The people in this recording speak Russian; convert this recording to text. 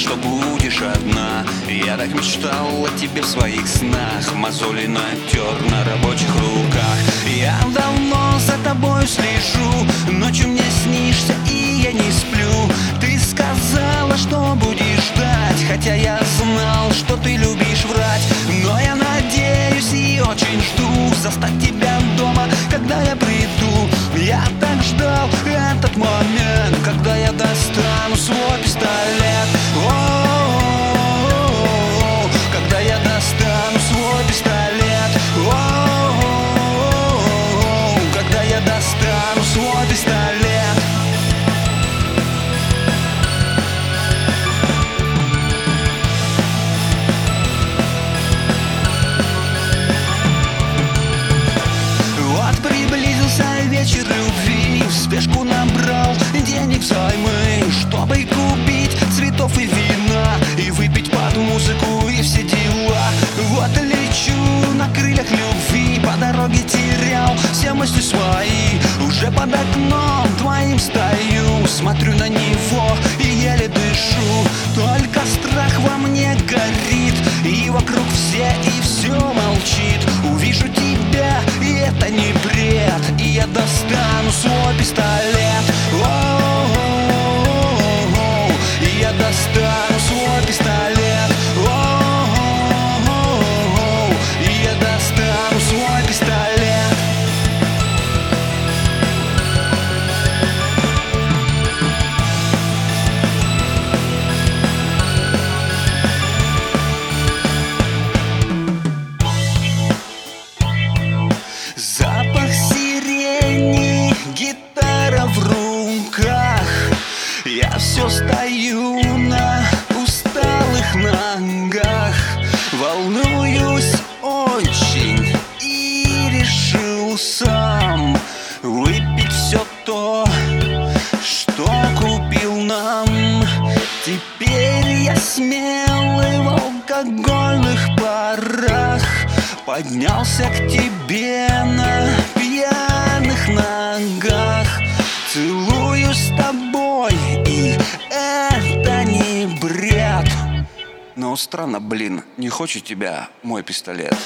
что будешь одна. Я так мечтал о тебе в своих снах. Мозоли натер на рабочих руках. Я давно за тобой слежу. Ночью мне снишься и я не сплю. Ты сказала, что будешь ждать Хотя я знал, что ты любишь врать. Но я надеюсь и очень жду Застать тебя дома, когда я приду. Я так лечу на крыльях любви По дороге терял все мысли свои. Уже под окном твоим стою Смотрю на него и еле дышу. Только страх во мне горит И вокруг все стою на усталых ногах Волнуюсь очень и решил сам Выпить все то, что купил нам. Теперь я смелый в алкогольных парах Поднялся к тебе на пьяных ногах. Целую с тобой, Но странно, блин, не хочет тебя мой пистолет